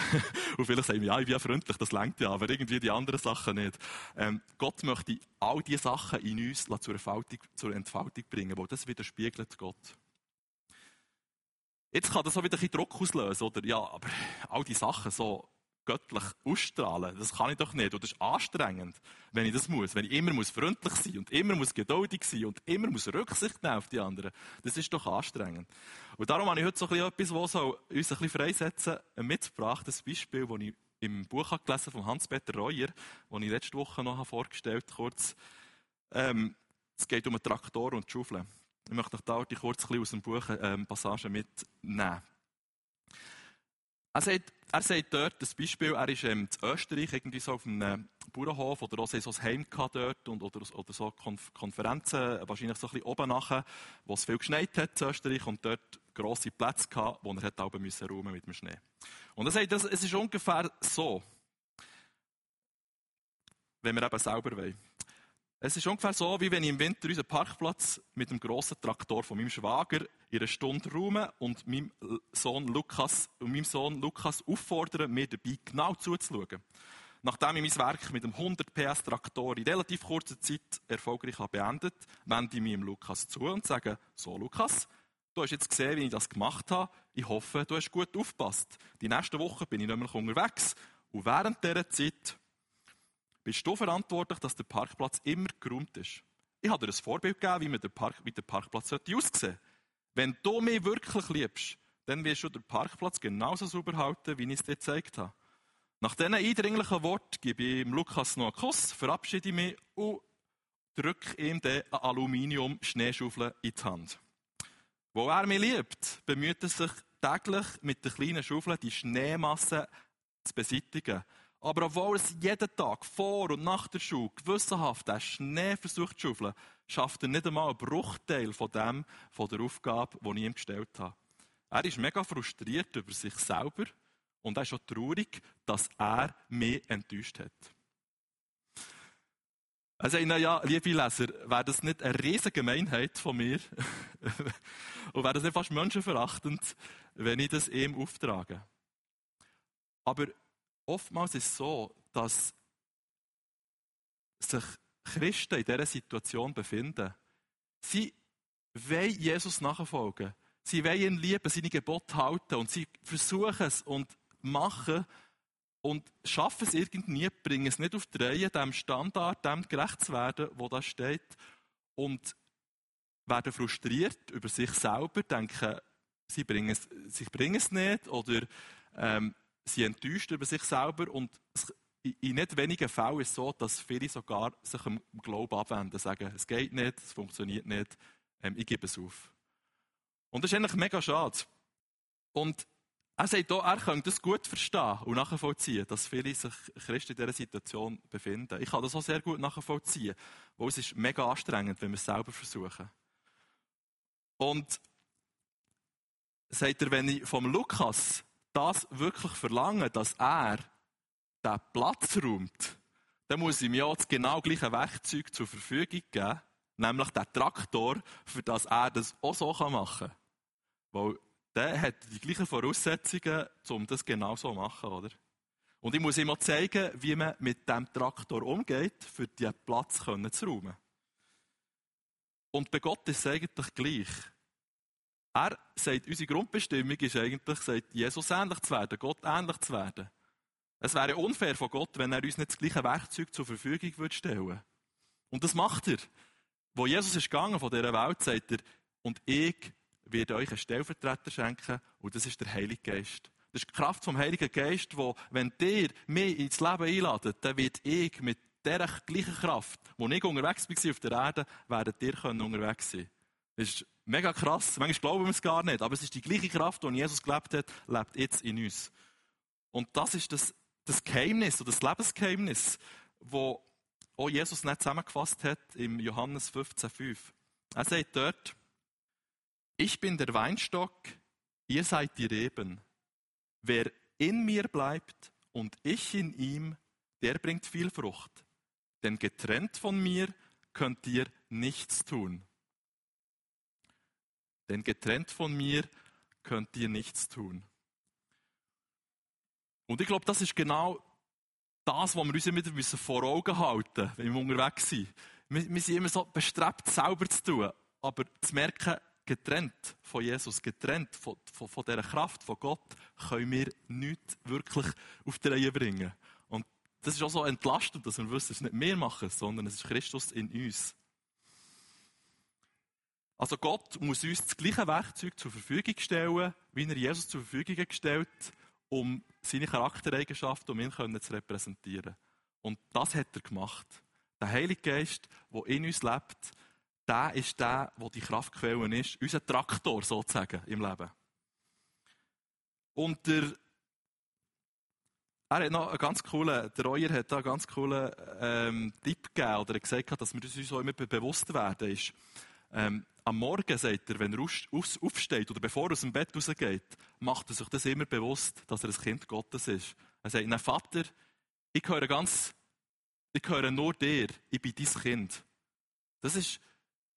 [laughs] und vielleicht sagen wir, ja, ich bin ja freundlich, das lenkt ja, aber irgendwie die anderen Sachen nicht. Ähm, Gott möchte all diese Sachen in uns zur Entfaltung, zur Entfaltung bringen, weil das widerspiegelt Gott. Jetzt kann das auch wieder ein bisschen Druck auslösen, oder? Ja, aber all die Sachen so, göttlich ausstrahlen. Das kann ich doch nicht. Und das ist anstrengend, wenn ich das muss. Wenn ich immer muss freundlich sein und immer muss geduldig sein und immer muss Rücksicht nehmen auf die anderen. Das ist doch anstrengend. Und darum habe ich heute so ein etwas, was uns ein bisschen freisetzen mitgebracht. Das Beispiel, das ich im Buch habe gelesen von Hans-Peter Reuer, das ich letzte Woche noch vorgestellt habe, kurz. Ähm, es geht um einen Traktor und die Schaufel. Ich möchte euch da kurz ein bisschen aus dem Buch ähm, Passagen mitnehmen. Er sagt, er sagt dort das Beispiel, er ist ähm, in Österreich irgendwie so auf einem Bauernhof oder auch so ein Heim dort und, oder, oder so Konf Konferenzen, wahrscheinlich so ein bisschen oben nachher, wo es viel geschneit hat in Österreich und dort grosse Plätze gehabt, wo er hat auch müssen räumen mit dem Schnee. Und er sagt, es ist ungefähr so, wenn wir eben selber wollen. Es ist ungefähr so, wie wenn ich im Winter unseren Parkplatz mit dem grossen Traktor von meinem Schwager in einer Stunde räume und meinem Sohn Lukas, und meinem Sohn Lukas auffordere, mir dabei genau zuzuschauen. Nachdem ich mein Werk mit einem 100 PS Traktor in relativ kurzer Zeit erfolgreich habe beendet, wende ich dem Lukas zu und sage, so Lukas, du hast jetzt gesehen, wie ich das gemacht habe. Ich hoffe, du hast gut aufgepasst. Die nächste Woche bin ich nämlich unterwegs. Und während dieser Zeit bist du verantwortlich, dass der Parkplatz immer geräumt ist. Ich habe dir ein Vorbild gegeben, wie, der, Park, wie der Parkplatz aussehen sollte. Wenn du mich wirklich liebst, dann wirst du den Parkplatz genauso sauber halten, wie ich es dir gezeigt habe. Nach diesen eindringlichen Worten gebe ich Lukas noch einen Kuss, verabschiede mich und drücke ihm den Aluminium-Schneeschaufel in die Hand. Wo er mich liebt, bemüht er sich täglich mit der kleinen Schaufel die Schneemasse zu beseitigen. Aber obwohl es jeden Tag vor und nach der Schule gewissenhaft den Schnee versucht zu schaufeln, schafft er nicht einmal einen Bruchteil von dem, von der Aufgabe, die ich ihm gestellt habe. Er ist mega frustriert über sich selber und er ist auch traurig, dass er mich enttäuscht hat. Also, ja, liebe Leser, wäre das nicht eine riesige Gemeinheit von mir [laughs] und wäre das nicht fast menschenverachtend, wenn ich das ihm auftrage? Aber oftmals ist es so, dass sich Christen in dieser Situation befinden. Sie wollen Jesus nachfolgen. Sie wollen ihn lieben, seine Gebote halten und sie versuchen es und machen und schaffen es irgendwie, bringen es nicht auf die Reihe, dem Standard, dem gerecht zu werden, wo da steht und werden frustriert über sich selber, denken, sie bringen es, sie bringen es nicht oder ähm, sie enttäuscht über sich selber und in nicht wenigen Fällen ist es so, dass viele sogar sich im Glauben abwenden, sagen, es geht nicht, es funktioniert nicht, ähm, ich gebe es auf. Und das ist eigentlich mega schade. Und er sagt auch, er könnte das gut verstehen und nachvollziehen, dass viele sich Christen in dieser Situation befinden. Ich kann das auch sehr gut nachvollziehen, weil es ist mega anstrengend, wenn wir es selber versuchen. Und sagt er, wenn ich vom Lukas das wirklich verlange, dass er den Platz räumt, dann muss mir auch das genau gleiche Werkzeug zur Verfügung geben, nämlich den Traktor, für das er das auch so machen kann. Weil der hat die gleichen Voraussetzungen, um das genau so zu machen, oder? Und ich muss ihm auch zeigen, wie man mit dem Traktor umgeht, für diesen Platz zu räumen. Und bei Gott ist es eigentlich gleich. Er sagt, unsere Grundbestimmung ist eigentlich, sagt, Jesus ähnlich zu werden, Gott ähnlich zu werden. Es wäre unfair von Gott, wenn er uns nicht das gleiche Werkzeug zur Verfügung würde stellen Und das macht er. Wo Jesus ist gegangen von dieser Welt, sagt er, und ich werde euch einen Stellvertreter schenken, und das ist der Heilige Geist. Das ist die Kraft vom Heiligen Geist, wo, wenn ihr mich ins Leben einladet, dann wird ich mit dieser gleichen Kraft, wo ich unterwegs war auf der Erde, werdet ihr unterwegs sein. Das ist mega krass. Manchmal glauben wir es gar nicht. Aber es ist die gleiche Kraft, die Jesus gelebt hat, lebt jetzt in uns. Und das ist das, das Geheimnis oder das Lebensgeheimnis, wo auch Jesus nicht zusammengefasst hat im Johannes 15,5. Er sagt dort, ich bin der Weinstock, ihr seid die Reben. Wer in mir bleibt und ich in ihm, der bringt viel Frucht. Denn getrennt von mir könnt ihr nichts tun. Denn getrennt von mir könnt ihr nichts tun. Und ich glaube, das ist genau das, was wir uns immer wieder vor Augen halten müssen, wenn wir unterwegs sind. Wir, wir sind immer so bestrebt, selber zu tun, aber zu merken, getrennt von Jesus, getrennt von, von, von dieser Kraft von Gott, können wir nichts wirklich auf die Reihe bringen. Und das ist auch so entlastend, dass wir wissen, es ist nicht wir machen, sondern es ist Christus in uns. Also Gott muss uns das gleiche Werkzeug zur Verfügung stellen, wie er Jesus zur Verfügung gestellt um seine Charaktereigenschaften, um ihn zu repräsentieren. Und das hat er gemacht. Der Heilige Geist, der in uns lebt, der ist der, der die Kraftquelle ist, unser Traktor sozusagen im Leben. Und der, er hat noch einen ganz coolen, der Reuer hat da einen ganz coolen ähm, Tipp gegeben, oder er gesagt, dass wir uns auch immer bewusst werden, ist, ähm, am Morgen, sagt er, wenn er aufsteht oder bevor er aus dem Bett rausgeht, macht er sich das immer bewusst, dass er ein Kind Gottes ist. Er sagt, na Vater, ich gehöre ganz, ich gehöre nur dir, ich bin dein Kind. Das ist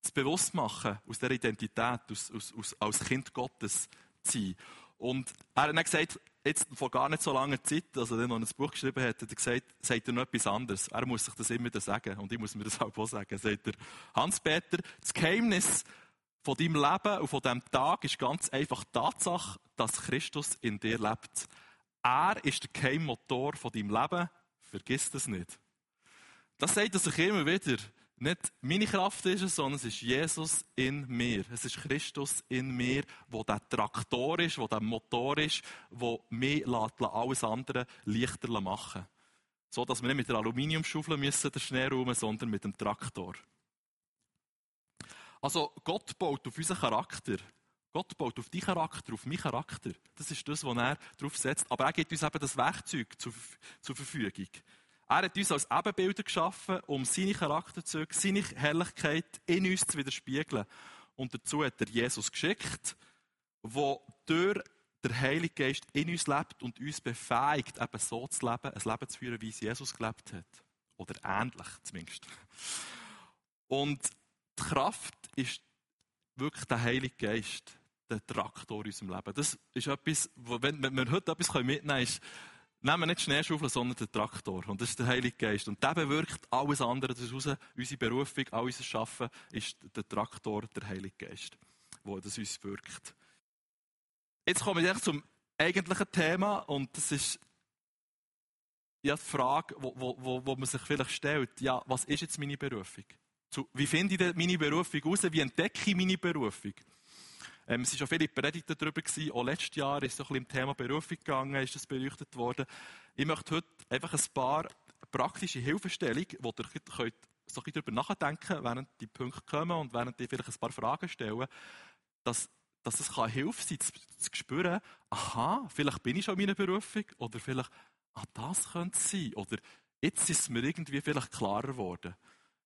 das Bewusstmachen aus der Identität, aus, aus, aus, als Kind Gottes zu sein. Und er hat dann gesagt, jetzt vor gar nicht so langer Zeit, also er noch ein Buch geschrieben hat, hat er gesagt, sagt er noch etwas anderes. Er muss sich das immer wieder sagen. Und ich muss mir das auch sagen. Sagt er, Hans-Peter, das Geheimnis von deinem Leben und von diesem Tag ist ganz einfach die Tatsache, dass Christus in dir lebt. Er ist der Geheimmotor von deinem Leben. Vergiss das nicht. Das sagt er sich immer wieder. Nicht meine Kraft ist es, sondern es ist Jesus in mir. Es ist Christus in mir, wo der Traktor ist, wo der Motor ist, wo mir alles andere leichter machen So, dass wir nicht mit der Aluminiumschaufel müssen den Schnee räumen, sondern mit dem Traktor. Also, Gott baut auf unseren Charakter. Gott baut auf deinen Charakter, auf meinen Charakter. Das ist das, was er drauf setzt. Aber er gibt uns eben das Werkzeug zur Verfügung. Er hat uns als Ebenbilder geschaffen, um seine Charakterzüge, seine Herrlichkeit in uns zu widerspiegeln. Und dazu hat er Jesus geschickt, wo durch der Heilige Geist in uns lebt und uns befähigt, eben so zu leben, ein Leben zu führen, wie es Jesus gelebt hat. Oder ähnlich zumindest. Und die Kraft ist wirklich der Heilige Geist, der Traktor in unserem Leben. Das ist etwas, wenn wir heute etwas mitnehmen können, ist, nehmen wir nicht Schneeschaufel, sondern den Traktor. Und das ist der Heilige Geist. Und der bewirkt alles andere. Das ist unsere, Berufung, all unser Schaffen ist der Traktor, der Heilige Geist, wo das uns wirkt. Jetzt komme ich zum eigentlichen Thema und das ist ja, die Frage, wo, wo, wo man sich vielleicht stellt, ja, was ist jetzt meine Berufung? Wie finde ich meine Berufung heraus? Wie entdecke ich meine Berufung? Ähm, es waren schon viele Predigten darüber gewesen. Auch letztes Jahr ist es so ein bisschen Thema Berufung gegangen, ist das beleuchtet worden. Ich möchte heute einfach ein paar praktische Hilfestellungen, wo ihr könnt so ein darüber nachdenken während die Punkte kommen und während die vielleicht ein paar Fragen stellen, dass, dass es kann Hilfe sein, zu, zu spüren, aha, vielleicht bin ich schon in meiner Berufung oder vielleicht, ah, das könnte es sein oder jetzt ist es mir irgendwie vielleicht klarer geworden.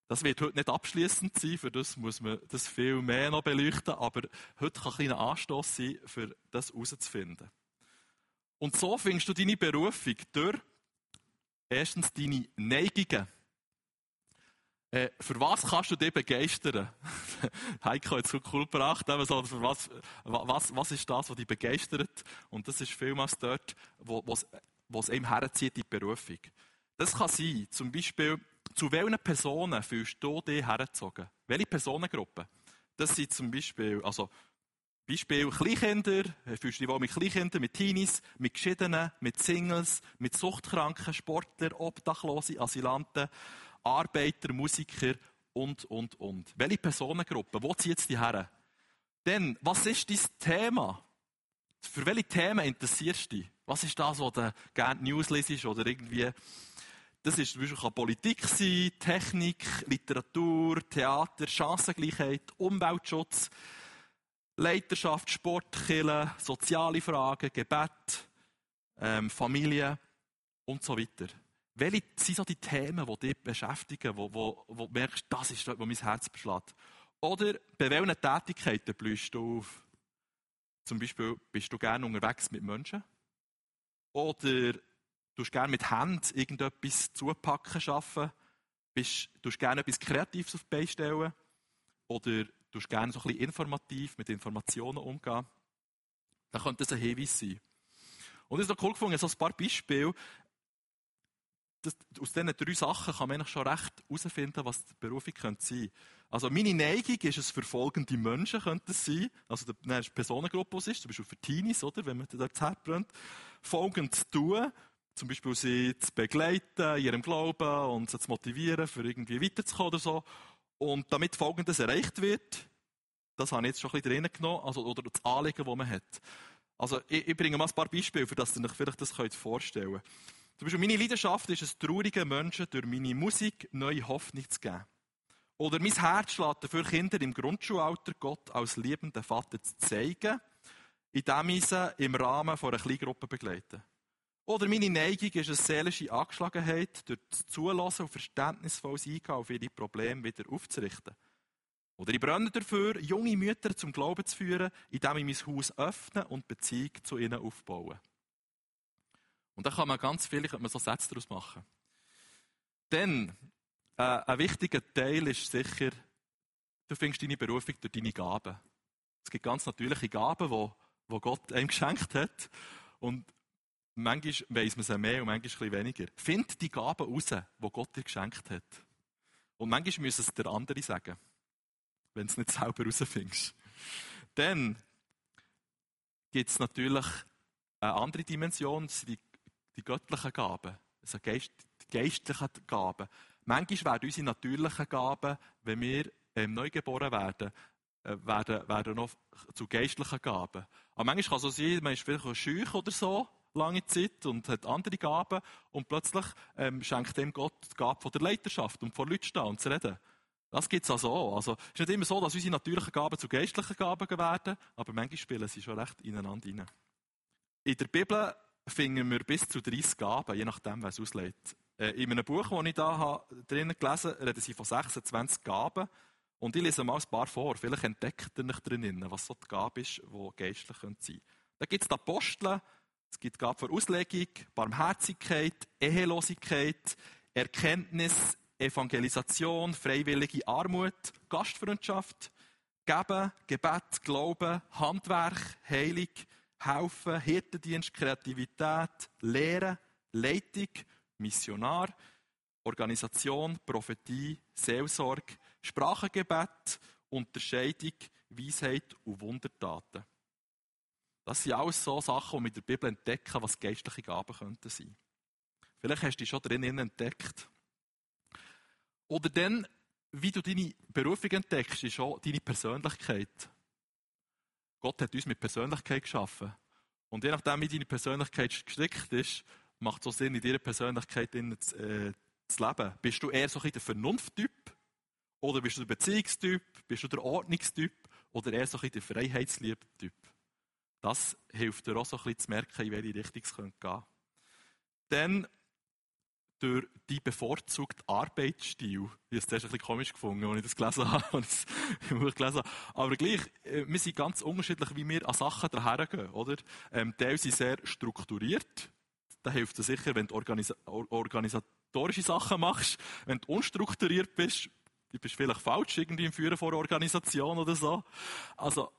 Das wird heute nicht abschließend sein, für das muss man das viel mehr noch beleuchten, aber heute kann ein Anstoß sein, für das herauszufinden. Und so findest du deine Berufung durch erstens deine Neigungen. Äh, für was kannst du dich begeistern? [laughs] Heiko hat es so cool gebracht, eben so, für was, was, was ist das, was dich begeistert? Und das ist vielmals dort, wo, wo es einem herzieht, die Berufung. Das kann sein, zum Beispiel, zu welchen Personen fühlst du dich hergezogen? Welche Personengruppen? Das sind zum Beispiel, also, Beispiel Kleinkinder, fühlst du dich wohl mit Kleinkindern, mit Teenies, mit Geschiedenen, mit Singles, mit Suchtkranken, Sportler, Obdachlose, Asylanten, Arbeiter, Musiker und, und, und. Welche Personengruppen? Wo zieht es dich her? Denn, was ist dein Thema? Für welche Themen interessierst du dich? Was ist das, was du gerne News liest oder irgendwie das ist zum Beispiel Politik sein, Technik, Literatur, Theater, Chancengleichheit, Umweltschutz, Leiterschaft, Sport, Kirche, soziale Fragen, Gebet, ähm, Familie und so weiter. Welche sind so die Themen, die dich beschäftigen, wo, wo, wo du merkst, das ist dort, wo mein Herz beschlägt? Oder bei welchen Tätigkeiten blühst du auf? Zum Beispiel, bist du gerne unterwegs mit Menschen? Oder Du gerne mit Händen irgendetwas zupacken, schaffen. Bist, du gerne etwas Kreatives auf die Beine stellen. Oder du gerne so ein bisschen informativ mit Informationen umgehen. Dann könnte das ein Hinweis sein. Und ist noch cool gefunden, so ein paar Beispiele. Das, aus diesen drei Sachen kann man schon recht herausfinden, was die Berufung könnte sein Also meine Neigung ist es für folgende Menschen könnte es sein. Also eine Personengruppe, die es ist, zum Beispiel für Teenies, oder, wenn man dort das Herz brennt. Folgend zu tun, zum Beispiel sie zu begleiten in ihrem Glauben und sie zu motivieren, für irgendwie weiterzukommen oder so. Und damit Folgendes erreicht wird, das habe ich jetzt schon ein bisschen drin genommen, also, oder das Anliegen, das man hat. Also, ich, ich bringe mal ein paar Beispiele, für das ihr euch vielleicht das könnt vorstellen könnt. Zum Beispiel, meine Leidenschaft ist es, traurigen Menschen durch meine Musik neue Hoffnung zu geben. Oder mein Herz schlägt dafür, Kinder im Grundschulalter Gott als liebenden Vater zu zeigen, indem ich sie im Rahmen von einer Kleingruppe begleite. Oder meine Neigung ist eine seelische Angeschlagenheit, durch das Zulassen und verständnisvolles Eingehen auf ihre Probleme wieder aufzurichten. Oder ich brenne dafür, junge Mütter zum Glauben zu führen, indem ich mein Haus öffne und Beziehung zu ihnen aufbaue. Und da kann man ganz viel, könnte man so Sätze daraus machen. Denn äh, ein wichtiger Teil ist sicher, du findest deine Berufung durch deine Gaben. Es gibt ganz natürliche Gaben, die, die Gott einem geschenkt hat. Und Manchmal weiss man es mehr und manchmal ein weniger. Find die Gaben raus, die Gott dir geschenkt hat. Und manchmal müssen es der andere sagen, wenn du es nicht [laughs] selber herausfindest. Dann gibt es natürlich eine andere Dimension, das sind die, die göttlichen Gaben, also Geist, die geistlichen Gaben. Manchmal werden unsere natürlichen Gaben, wenn wir ähm, neu geboren werden, äh, werden, werden noch zu geistlichen Gaben. Aber manchmal kann es so sein, man ist vielleicht ein Scheuch oder so, lange Zeit und hat andere Gaben und plötzlich ähm, schenkt dem Gott die Gabe von der Leiterschaft und vor Leuten stehen und zu reden. Das gibt es also auch. Also, es ist nicht immer so, dass unsere natürlichen Gaben zu geistlichen Gaben werden, aber manchmal spielen sie schon recht ineinander rein. In der Bibel finden wir bis zu 30 Gaben, je nachdem, wer es auslegt. Äh, in einem Buch, das ich da habe, drinnen gelesen habe, reden sie von 26 Gaben. Und ich lese mal ein paar vor. Vielleicht entdeckt ihr nicht drinnen, was so die Gabe ist, die geistlich sein könnte. Da gibt es die Apostel, es gibt Gaben für Auslegung, Barmherzigkeit, Ehelosigkeit, Erkenntnis, Evangelisation, freiwillige Armut, Gastfreundschaft, Geben, Gebet, Glauben, Handwerk, Heilig, Helfen, Hirtendienst, Kreativität, Lehren, Leitung, Missionar, Organisation, Prophetie, Seelsorge, Sprachengebet, Unterscheidung, Weisheit und Wundertaten. Das sind alles so Sachen, die in der Bibel entdecken, was geistliche Gaben könnten sein. Vielleicht hast du dich schon drinnen entdeckt. Oder dann, wie du deine Berufung entdeckst, ist auch deine Persönlichkeit. Gott hat uns mit Persönlichkeit geschaffen. Und je nachdem, wie deine Persönlichkeit gestrickt ist, macht es auch Sinn, in dieser Persönlichkeit zu, äh, zu leben. Bist du eher so ein der Vernunfttyp? Oder bist du der Beziehungstyp? Bist du der Ordnungstyp? Oder eher so ein der Freiheitsliebtyp? Das hilft dir auch so ein bisschen zu merken, in welche Richtung es gehen könnte. Dann durch die bevorzugte Arbeitsstil. Ich habe es zuerst ein bisschen komisch gefunden, als ich das gelesen habe. [laughs] Als ich gelesen habe. Aber gleich, äh, wir sind ganz unterschiedlich, wie wir an Sachen dahergehen, oder? Ähm, Teil sind sehr strukturiert. Da hilft es sicher, wenn du organisa organisatorische Sachen machst. Wenn du unstrukturiert bist, du bist vielleicht falsch irgendwie im Führen von einer Organisation oder so. Also,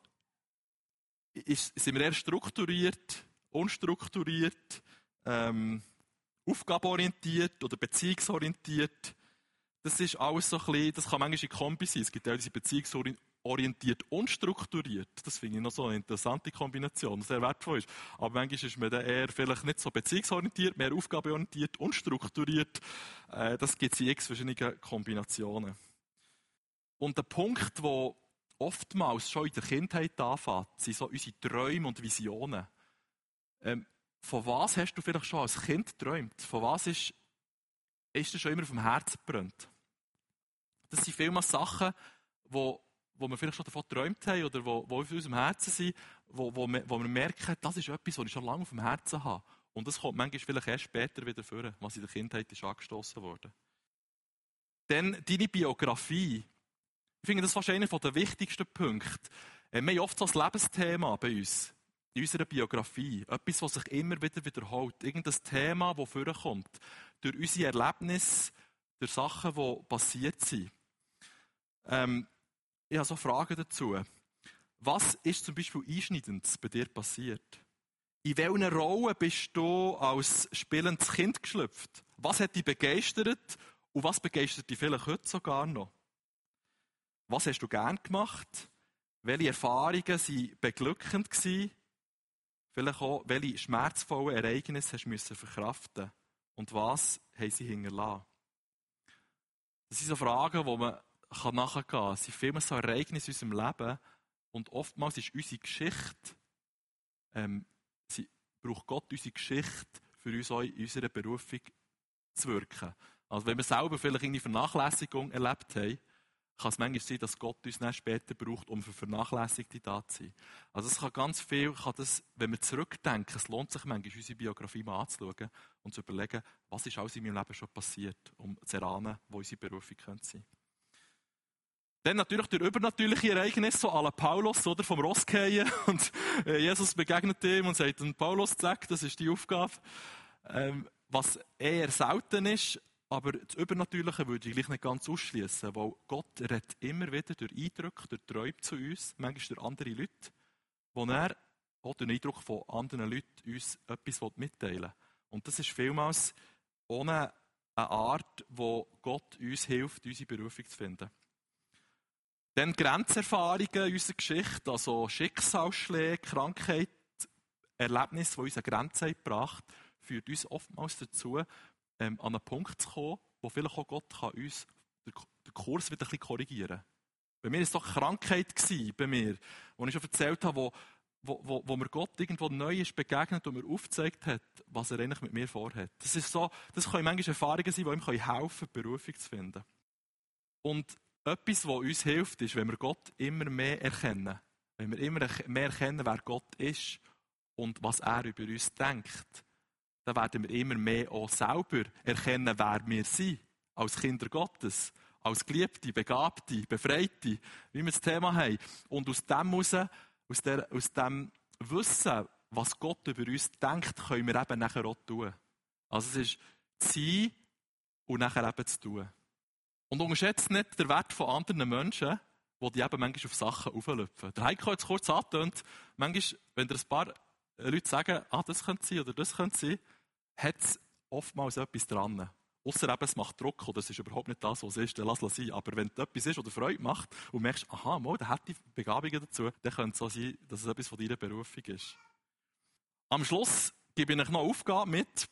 ist, sind wir eher strukturiert, unstrukturiert, ähm, aufgabenorientiert oder beziehungsorientiert. Das ist alles so ein bisschen, das kann manchmal in Kombi sein. Es gibt auch diese beziehungsorientiert und strukturiert. Das finde ich noch so eine interessante Kombination, die sehr wertvoll ist. Aber manchmal ist man dann eher vielleicht nicht so beziehungsorientiert, mehr aufgabenorientiert und strukturiert. Äh, das gibt es in x verschiedenen Kombinationen. Und der Punkt, der oftmals schon in der Kindheit anfängt, sind so unsere Träume und Visionen. Ähm, von was hast du vielleicht schon als Kind geträumt? Von was ist, ist dir schon immer auf dem Herzen gebrannt? Das sind vielmal Sachen, wo, wo wir vielleicht schon davon geträumt haben oder wo, wo auf unserem Herzen sind, wo, wo, wir, wo wir merken, das ist etwas, was ich schon lange auf dem Herzen habe. Und das kommt manchmal vielleicht erst später wieder vor, was in der Kindheit ist angestoßen wurde. Dann deine Biografie. Ich finde, das ist fast einer der wichtigsten Punkte. Äh, wir haben oft so ein Lebensthema bei uns in unserer Biografie. Etwas, was sich immer wieder wiederholt. Irgendein Thema, das vorkommt. Durch unsere Erlebnisse, durch Sachen, die passiert sind. Ähm, ich habe so Fragen dazu. Was ist zum Beispiel Einschneidendes bei dir passiert? In welcher Rolle bist du als spielendes Kind geschlüpft? Was hat dich begeistert und was begeistert dich vielleicht heute sogar noch? Was hast du gern gemacht? Welche Erfahrungen waren beglückend? Vielleicht auch, welche schmerzvollen Ereignisse hast du verkraften und was haben sie hinterlassen. Das sind so Fragen, die man nachher gehen kann. Es sind vielmehr so Ereignisse in unserem Leben und oftmals ist unsere Geschichte, ähm, sie braucht Gott unsere Geschichte für uns auch in unserer Berufung zu wirken. Also wenn wir selber vielleicht eine Vernachlässigung erlebt haben, kann es manchmal sein, dass Gott uns dann später braucht, um für Vernachlässigte da zu sein. Also es kann ganz viel, kann das, wenn wir zurückdenken, es lohnt sich manchmal, unsere Biografie mal anzuschauen und zu überlegen, was ist alles in meinem Leben schon passiert, um zu erahnen, wo unsere Berufung könnte sein. Dann natürlich durch übernatürliche Ereignisse, so alle Paulus, oder, vom Ross fallen. [laughs] Und äh, Jesus begegnet ihm und sagt, und Paulus, zack, das ist die Aufgabe. Ähm, was eher selten ist, aber das Übernatürliche würde ich gleich nicht ganz ausschließen, weil Gott redet immer wieder durch Eindrücke, durch Träume zu uns, manchmal durch andere Leute, wo er auch durch den Eindruck von anderen Leuten uns etwas mitteilen will. Und das ist vielmals ohne eine Art, wo Gott uns hilft, unsere Berufung zu finden. Dann Grenzerfahrungen in unserer Geschichte, also Schicksalsschläge, Krankheit, Erlebnisse, die uns an Grenzen gebracht führt uns oftmals dazu, ähm, an einen Punkt zu kommen, wo vielleicht auch Gott kann uns den, Kurs wieder ein bisschen korrigieren kann. Bei mir war es doch Krankheit, gewesen, bei mir, wo ich schon erzählt habe, wo, wo, wo, wo mir Gott irgendwo neu ist begegnet und mir aufgezeigt hat, was er eigentlich mit mir vorhat. Das, ist so, das können manchmal Erfahrungen sein, die ihm helfen können, Berufung zu finden. Und etwas, was uns hilft, ist, wenn wir Gott immer mehr erkennen. Wenn wir immer mehr erkennen, wer Gott ist und was er über uns denkt dann werden wir immer mehr auch selber erkennen, wer wir sind. Als Kinder Gottes. Als Geliebte, Begabte, Befreite. Wie wir das Thema haben. Und aus dem heraus, aus, der, aus dem Wissen, was Gott über uns denkt, können wir eben nachher auch tun. Also es ist sein und nachher eben zu tun. Und unterschätzt nicht den Wert von anderen Menschen, die die eben manchmal auf Sachen auflöpfen. Der Heiko hat es kurz angetönt. Manchmal, wenn dir ein paar Leute sagen, ah, das könnte sein oder das könnte sein, hat es oftmals etwas dran. Eben, es macht Druck oder es ist überhaupt nicht das, was es ist, dann lass es sein. Aber wenn es etwas ist, oder Freude macht und merkst, aha, mal, der hat die Begabungen dazu, dann könnte es so sein, dass es etwas von deiner Berufung ist. Am Schluss gebe ich euch noch Aufgabe mit.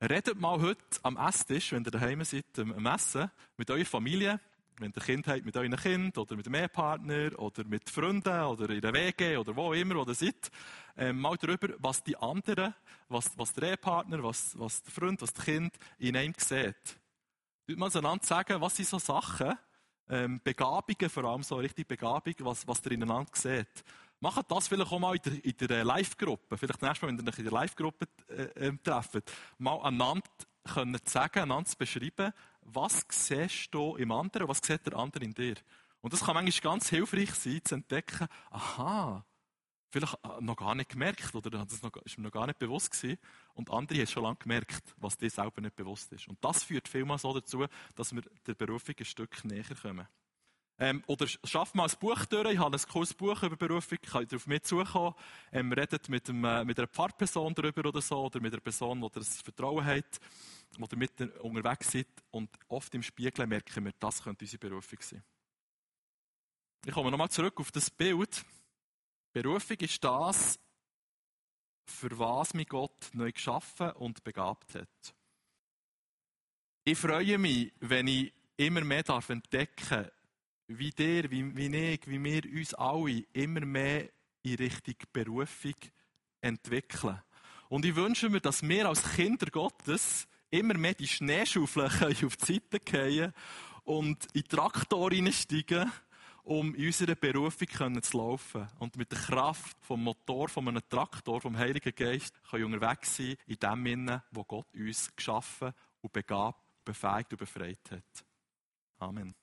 Redet mal heute am Esstisch, wenn ihr daheim seid, am Essen, mit eurer Familie, wenn ihr Kind habt, mit euren Kind oder mit dem Ehepartner oder mit Freunden oder in der WG oder wo immer wo ihr seid, äh, mal darüber, was die anderen, was, was der Ehepartner, was, was der Freund, was das Kind in einem sieht. Tut mal einander sagen, was sind so Sachen, ähm, Begabungen, vor allem so richtig Begabung, was, was ihr ineinander seht. Macht das vielleicht auch mal in der, in der Live-Gruppe. Vielleicht nächstes Mal, wenn ihr euch in der Live-Gruppe äh, äh, trefft. Mal einander können sagen, einander zu beschreiben, was siehst du im anderen, was sieht der andere in dir. Und das kann manchmal ganz hilfreich sein, zu entdecken, aha, vielleicht äh, noch gar nicht gemerkt, oder das ist mir noch gar nicht bewusst gewesen. Und andere haben schon lange gemerkt, was dir selber nicht bewusst ist. Und das führt vielmal so dazu, dass wir der Berufung ein Stück näher kommen. Ähm, oder schafft mal ein Buch durch. Ich habe ein cooles Buch über Berufung, könnt ihr auf mich zukommen. Ähm, redet mit, einem, äh, mit einer Pfarrperson darüber oder so, oder mit einer Person, die das Vertrauen hat, wo ihr mit unterwegs seid. Und oft im Spiegel merken wir, das könnte unsere Berufung sein. Ich komme nochmal zurück auf das Bild. Berufung ist das, für was mich Gott neu geschaffen und begabt hat. Ich freue mich, wenn ich immer mehr darf entdecken wie dir, wie, wie ich, wie wir uns alle immer mehr in Richtung Berufung entwickeln. Und ich wünsche mir, dass wir als Kinder Gottes immer mehr die Schneeschaufel [laughs] auf die Seite gehen und in Traktor steigen, um in unserer Berufung zu laufen. Und mit der Kraft vom Motor, von einem Traktor, vom Heiligen Geist, können wir unterwegs sein in dem Sinne, wo Gott uns geschaffen und begabt, befähigt und befreit hat. Amen.